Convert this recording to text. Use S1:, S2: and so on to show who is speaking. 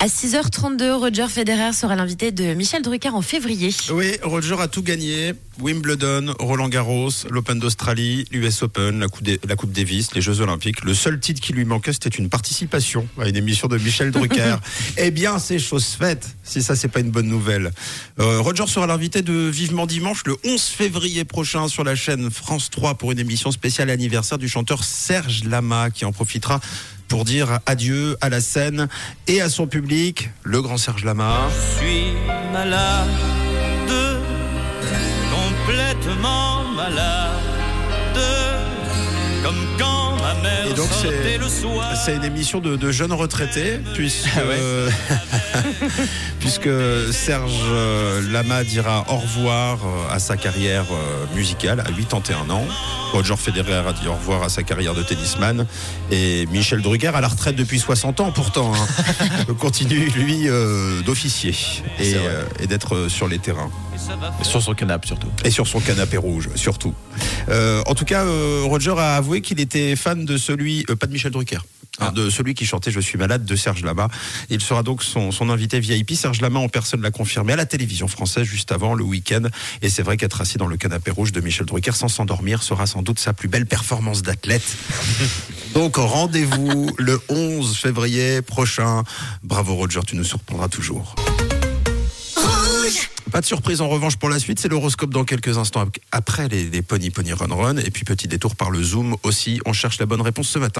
S1: À 6h32, Roger Federer sera l'invité de Michel Drucker en février.
S2: Oui, Roger a tout gagné. Wimbledon, Roland Garros, l'Open d'Australie, l'US Open, la coupe, la coupe Davis, les Jeux Olympiques. Le seul titre qui lui manquait, c'était une participation à une émission de Michel Drucker. eh bien, c'est chose faite, si ça, c'est pas une bonne nouvelle. Euh, Roger sera l'invité de Vivement Dimanche le 11 février prochain sur la chaîne France 3 pour une émission spéciale anniversaire du chanteur Serge Lama qui en profitera pour dire adieu à la scène et à son public, le grand Serge Lama.
S3: Je suis malade, complètement malade,
S2: et donc. C'est une émission de, de jeunes retraités, puisque,
S4: Ah
S2: puisque Serge euh, Lama dira au revoir euh, à sa carrière euh, musicale à 81 ans. Roger Federer a dit au revoir à sa carrière de tennisman. Et Michel Drucker à la retraite depuis 60 ans pourtant. hein, continue, lui, euh, d'officier et, d'être sur les terrains.
S4: Sur son canapé surtout.
S2: Et sur son canapé rouge, surtout. Euh, en tout cas, euh, Roger a avoué qu'il était fan de celui, euh, pas de Michel Drucker, hein, de celui qui chantait Je suis malade de Serge Lama. Il sera donc son, son invité VIP. Serge Lama en personne l'a confirmé à la télévision française juste avant le week-end. Et c'est vrai qu'être assis dans le canapé rouge de Michel Drucker sans s'endormir sera sans doute sa plus belle performance d'athlète. donc rendez-vous le 11 février prochain. Bravo Roger, tu nous surprendras toujours. Pas de surprise en revanche pour la suite, c'est l'horoscope dans quelques instants après les, Pony Pony Run Run et puis petit détour par le Zoom aussi. On cherche la bonne réponse ce matin.